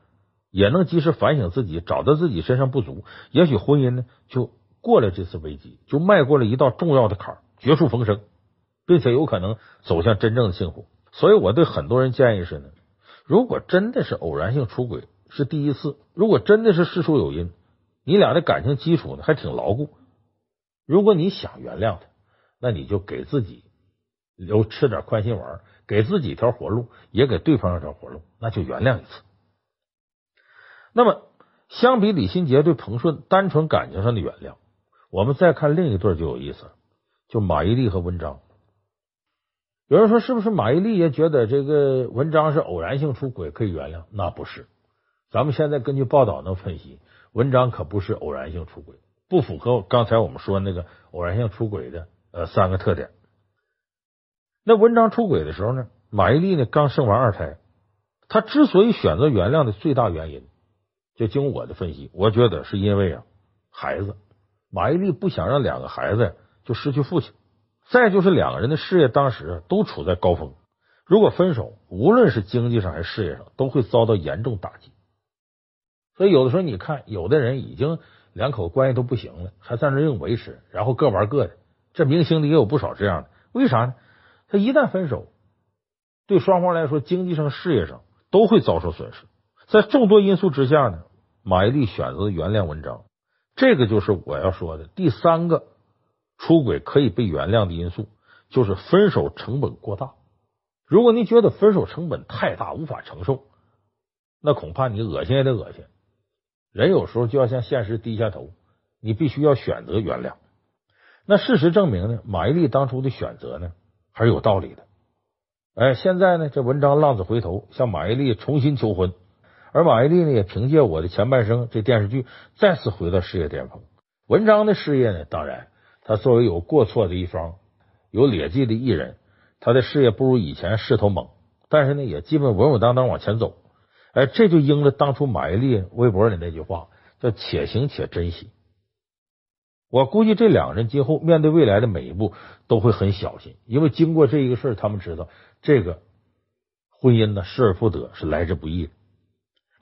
也能及时反省自己，找到自己身上不足，也许婚姻呢就过了这次危机，就迈过了一道重要的坎儿，绝处逢生，并且有可能走向真正的幸福。所以，我对很多人建议是呢，如果真的是偶然性出轨是第一次，如果真的是事出有因，你俩的感情基础呢还挺牢固，如果你想原谅他，那你就给自己留吃点宽心丸，给自己一条活路，也给对方一条活路，那就原谅一次。那么，相比李心洁对彭顺单纯感情上的原谅，我们再看另一对就有意思了，就马伊琍和文章。有人说，是不是马伊琍也觉得这个文章是偶然性出轨可以原谅？那不是。咱们现在根据报道能分析，文章可不是偶然性出轨，不符合刚才我们说那个偶然性出轨的呃三个特点。那文章出轨的时候呢，马伊琍呢刚生完二胎，她之所以选择原谅的最大原因，就经我的分析，我觉得是因为啊孩子，马伊琍不想让两个孩子就失去父亲。再就是两个人的事业当时都处在高峰，如果分手，无论是经济上还是事业上，都会遭到严重打击。所以有的时候你看，有的人已经两口关系都不行了，还在那硬维持，然后各玩各的。这明星里也有不少这样的。为啥呢？他一旦分手，对双方来说，经济上、事业上都会遭受损失。在众多因素之下呢，马伊琍选择原谅文章，这个就是我要说的第三个。出轨可以被原谅的因素，就是分手成本过大。如果你觉得分手成本太大，无法承受，那恐怕你恶心也得恶心。人有时候就要向现实低下头，你必须要选择原谅。那事实证明呢，马伊琍当初的选择呢，还是有道理的。哎，现在呢，这文章浪子回头，向马伊琍重新求婚，而马伊琍呢，也凭借我的前半生这电视剧，再次回到事业巅峰。文章的事业呢，当然。他作为有过错的一方，有劣迹的艺人，他的事业不如以前势头猛，但是呢，也基本稳稳当当往前走。哎，这就应了当初马伊琍微博里那句话，叫“且行且珍惜”。我估计这两个人今后面对未来的每一步都会很小心，因为经过这一个事儿，他们知道这个婚姻呢失而复得是来之不易的。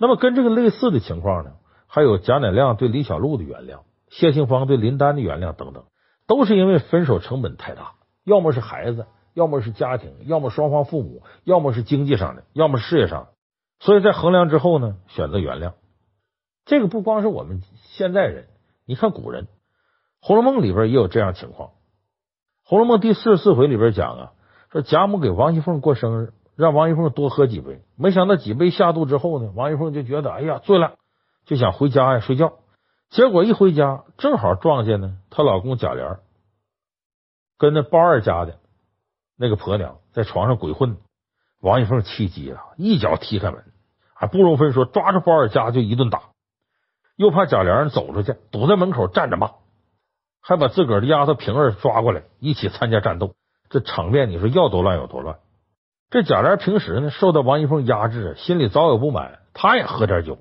那么跟这个类似的情况呢，还有贾乃亮对李小璐的原谅，谢杏芳对林丹的原谅等等，都是因为分手成本太大，要么是孩子，要么是家庭，要么双方父母，要么是经济上的，要么事业上的，所以在衡量之后呢，选择原谅。这个不光是我们现在人，你看古人。《红楼梦》里边也有这样情况，《红楼梦》第四十四回里边讲啊，说贾母给王熙凤过生日，让王一凤多喝几杯，没想到几杯下肚之后呢，王一凤就觉得哎呀醉了，就想回家呀睡觉，结果一回家正好撞见呢她老公贾琏跟那包二家的那个婆娘在床上鬼混，王一凤气急了，一脚踢开门，还不容分说抓着包二家就一顿打，又怕贾琏走出去，堵在门口站着骂。还把自个儿的丫头平儿抓过来一起参加战斗，这场面你说要多乱有多乱。这贾琏平时呢受到王一凤压制，心里早有不满，他也喝点酒。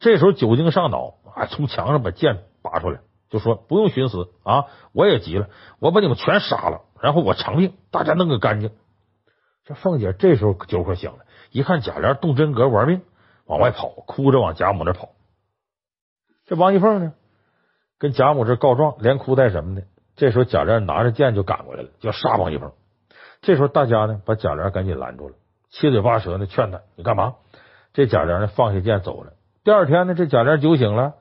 这时候酒精上脑，啊，从墙上把剑拔出来，就说不用寻死啊！我也急了，我把你们全杀了，然后我偿命，大家弄个干净。这凤姐这时候酒可醒了，一看贾琏动真格玩命，往外跑，哭着往贾母那跑。这王一凤呢？跟贾母这告状，连哭带什么的。这时候贾琏拿着剑就赶过来了，就要杀王一凤。这时候大家呢把贾琏赶紧拦住了，七嘴八舌的劝他：“你干嘛？”这贾琏呢放下剑走了。第二天呢，这贾琏酒醒了，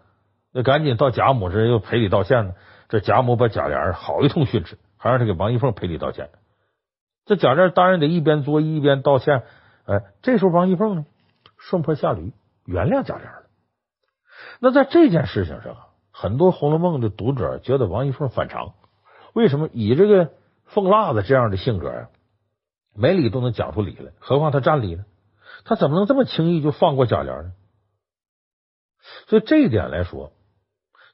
那赶紧到贾母这又赔礼道歉呢。这贾母把贾琏好一通训斥，还让他给王一凤赔礼道歉。这贾琏当然得一边作揖一边道歉。哎，这时候王一凤呢顺坡下驴，原谅贾琏了。那在这件事情上。很多《红楼梦》的读者觉得王一凤反常，为什么以这个凤辣子这样的性格啊，没理都能讲出理来，何况他占理呢？他怎么能这么轻易就放过贾琏呢？所以这一点来说，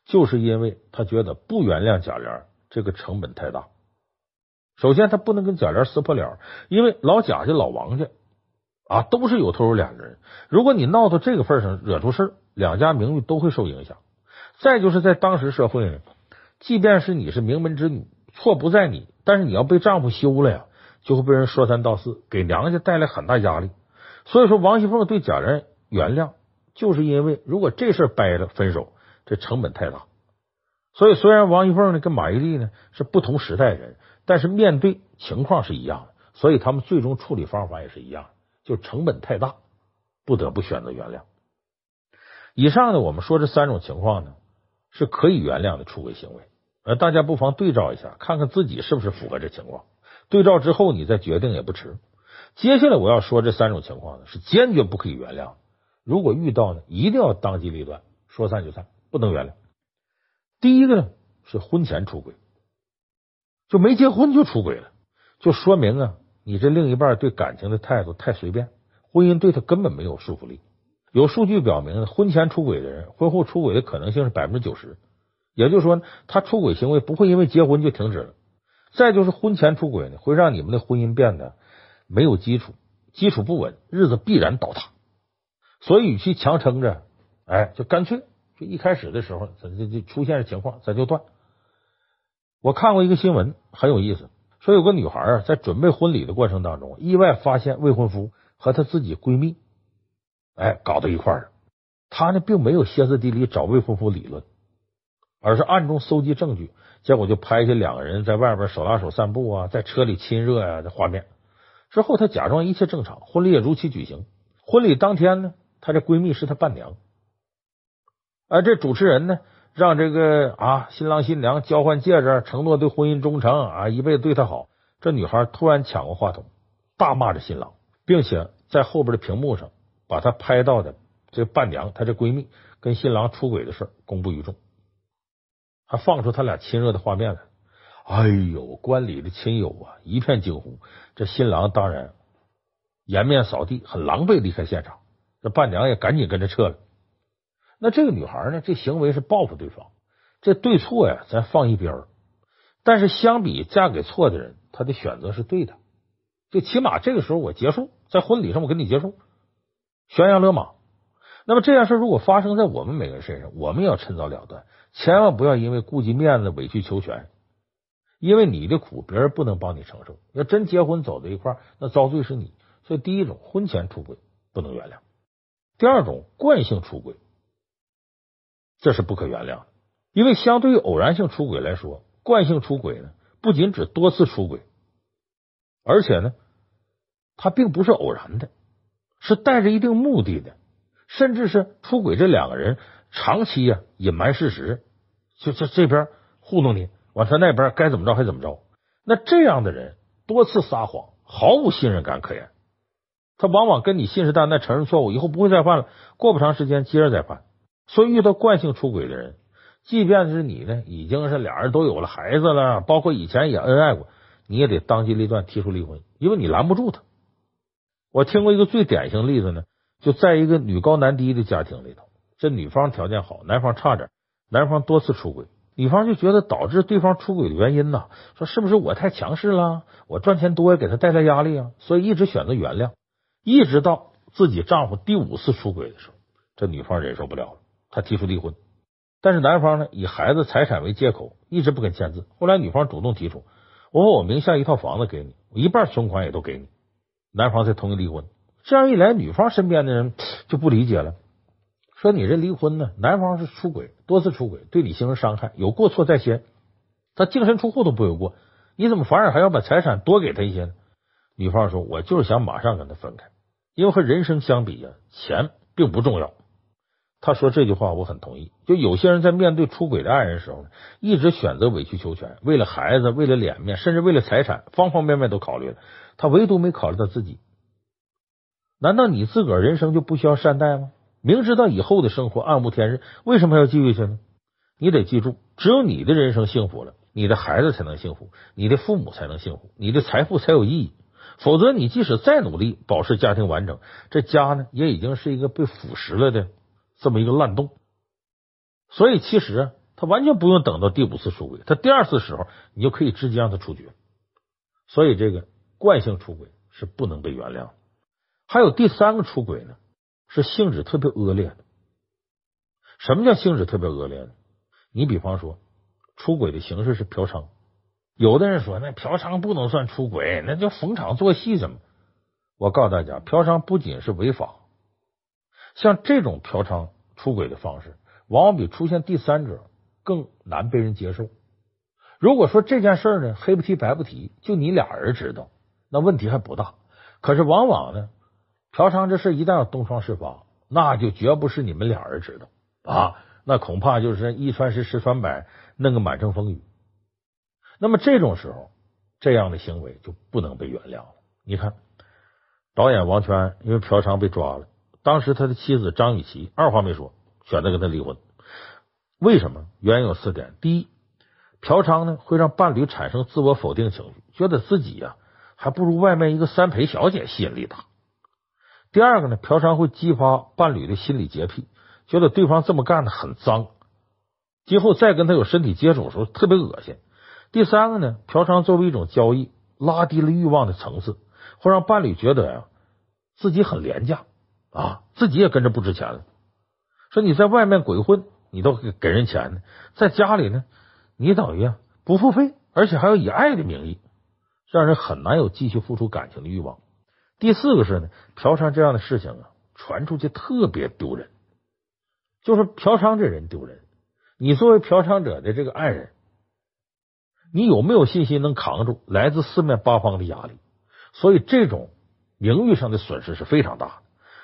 就是因为他觉得不原谅贾琏这个成本太大。首先，他不能跟贾琏撕破脸，因为老贾家、老王家啊都是有头有脸的人，如果你闹到这个份上，惹出事，两家名誉都会受影响。再就是在当时社会，即便是你是名门之女，错不在你，但是你要被丈夫休了呀，就会被人说三道四，给娘家带来很大压力。所以说，王熙凤对贾琏原谅，就是因为如果这事掰了分手，这成本太大。所以，虽然王熙凤呢跟马伊琍呢是不同时代人，但是面对情况是一样的，所以他们最终处理方法也是一样，就成本太大，不得不选择原谅。以上呢，我们说这三种情况呢。是可以原谅的出轨行为，呃，大家不妨对照一下，看看自己是不是符合这情况。对照之后，你再决定也不迟。接下来我要说这三种情况呢，是坚决不可以原谅。如果遇到呢，一定要当机立断，说散就散，不能原谅。第一个呢是婚前出轨，就没结婚就出轨了，就说明啊，你这另一半对感情的态度太随便，婚姻对他根本没有束缚力。有数据表明，婚前出轨的人，婚后出轨的可能性是百分之九十。也就是说，他出轨行为不会因为结婚就停止了。再就是婚前出轨呢，会让你们的婚姻变得没有基础，基础不稳，日子必然倒塌。所以，与其强撑着，哎，就干脆就一开始的时候，咱就就出现这情况，咱就断。我看过一个新闻，很有意思，说有个女孩啊，在准备婚礼的过程当中，意外发现未婚夫和她自己闺蜜。哎，搞到一块儿，他呢并没有歇斯底里找未婚夫理论，而是暗中搜集证据，结果就拍下两个人在外边手拉手散步啊，在车里亲热呀的画面。之后，他假装一切正常，婚礼也如期举行。婚礼当天呢，她这闺蜜是她伴娘，而这主持人呢，让这个啊新郎新娘交换戒指，承诺对婚姻忠诚啊，一辈子对她好。这女孩突然抢过话筒，大骂着新郎，并且在后边的屏幕上。把她拍到的这伴娘，她这闺蜜跟新郎出轨的事公布于众，还放出他俩亲热的画面来。哎呦，观礼的亲友啊，一片惊呼。这新郎当然颜面扫地，很狼狈离开现场。这伴娘也赶紧跟着撤了。那这个女孩呢？这行为是报复对方，这对错呀，咱放一边。但是相比嫁给错的人，她的选择是对的。就起码这个时候我结束，在婚礼上我跟你结束。悬崖勒马，那么这件事如果发生在我们每个人身上，我们要趁早了断，千万不要因为顾及面子委曲求全。因为你的苦别人不能帮你承受，要真结婚走到一块，那遭罪是你。所以第一种婚前出轨不能原谅，第二种惯性出轨，这是不可原谅的。因为相对于偶然性出轨来说，惯性出轨呢，不仅指多次出轨，而且呢，它并不是偶然的，是带着一定目的的，甚至是出轨这两个人长期呀隐瞒事实，就在这边糊弄你。完，他那边该怎么着还怎么着。那这样的人多次撒谎，毫无信任感可言。他往往跟你信誓旦旦承认错误，以后不会再犯了。过不长时间接着再犯。所以遇到惯性出轨的人，即便是你呢，已经是俩人都有了孩子了，包括以前也恩爱过，你也得当机立断提出离婚，因为你拦不住他。我听过一个最典型例子呢，就在一个女高男低的家庭里头，这女方条件好，男方差点，男方多次出轨。女方就觉得导致对方出轨的原因呢，说是不是我太强势了？我赚钱多也给他带来压力啊，所以一直选择原谅，一直到自己丈夫第五次出轨的时候，这女方忍受不了了，她提出离婚。但是男方呢，以孩子财产为借口，一直不肯签字。后来女方主动提出，我说我名下一套房子给你，我一半存款也都给你，男方才同意离婚。这样一来，女方身边的人就不理解了。说你这离婚呢？男方是出轨，多次出轨，对你形成伤害，有过错在先，他净身出户都不为过，你怎么反而还要把财产多给他一些呢？女方说：“我就是想马上跟他分开，因为和人生相比啊，钱并不重要。”他说这句话我很同意。就有些人在面对出轨的爱人时候呢，一直选择委曲求全，为了孩子，为了脸面，甚至为了财产，方方面面都考虑了，他唯独没考虑到自己。难道你自个儿人生就不需要善待吗？明知道以后的生活暗无天日，为什么还要继续下去呢？你得记住，只有你的人生幸福了，你的孩子才能幸福，你的父母才能幸福，你的财富才有意义。否则，你即使再努力保持家庭完整，这家呢也已经是一个被腐蚀了的这么一个烂洞。所以，其实他完全不用等到第五次出轨，他第二次时候，你就可以直接让他出局。所以，这个惯性出轨是不能被原谅。还有第三个出轨呢？是性质特别恶劣的。什么叫性质特别恶劣呢？你比方说，出轨的形式是嫖娼。有的人说，那嫖娼不能算出轨，那叫逢场作戏，怎么？我告诉大家，嫖娼不仅是违法，像这种嫖娼出轨的方式，往往比出现第三者更难被人接受。如果说这件事呢，黑不提白不提，就你俩人知道，那问题还不大。可是往往呢。嫖娼这事一旦要东窗事发，那就绝不是你们俩人知道啊，那恐怕就是一传十，十传百，弄个满城风雨。那么这种时候，这样的行为就不能被原谅了。你看，导演王全安因为嫖娼被抓了，当时他的妻子张雨绮二话没说，选择跟他离婚。为什么？原因有四点：第一，嫖娼呢会让伴侣产生自我否定情绪，觉得自己呀还不如外面一个三陪小姐吸引力大。第二个呢，嫖娼会激发伴侣的心理洁癖，觉得对方这么干的很脏，今后再跟他有身体接触的时候特别恶心。第三个呢，嫖娼作为一种交易，拉低了欲望的层次，会让伴侣觉得呀自己很廉价啊，自己也跟着不值钱了。说你在外面鬼混，你都给给人钱呢，在家里呢，你等于啊不付费，而且还要以爱的名义，让人很难有继续付出感情的欲望。第四个是呢，嫖娼这样的事情啊，传出去特别丢人。就是嫖娼这人丢人，你作为嫖娼者的这个爱人，你有没有信心能扛住来自四面八方的压力？所以这种名誉上的损失是非常大的。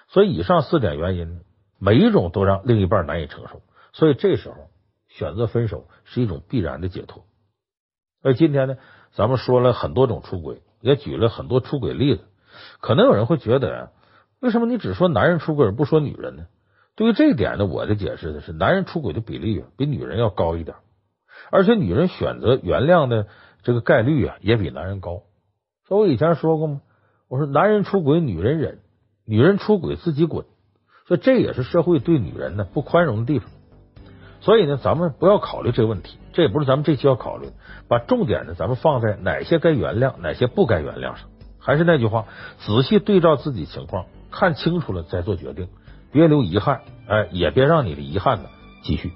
所以以上四点原因，每一种都让另一半难以承受。所以这时候选择分手是一种必然的解脱。而今天呢，咱们说了很多种出轨，也举了很多出轨例子。可能有人会觉得，为什么你只说男人出轨而不说女人呢？对于这一点呢，我的解释的是，男人出轨的比例比女人要高一点，而且女人选择原谅的这个概率啊，也比男人高。所以我以前说过吗？我说男人出轨女人忍，女人出轨自己滚。所以这也是社会对女人呢不宽容的地方。所以呢，咱们不要考虑这个问题，这也不是咱们这期要考虑的。把重点呢，咱们放在哪些该原谅，哪些不该原谅上。还是那句话，仔细对照自己情况，看清楚了再做决定，别留遗憾，哎，也别让你的遗憾呢继续。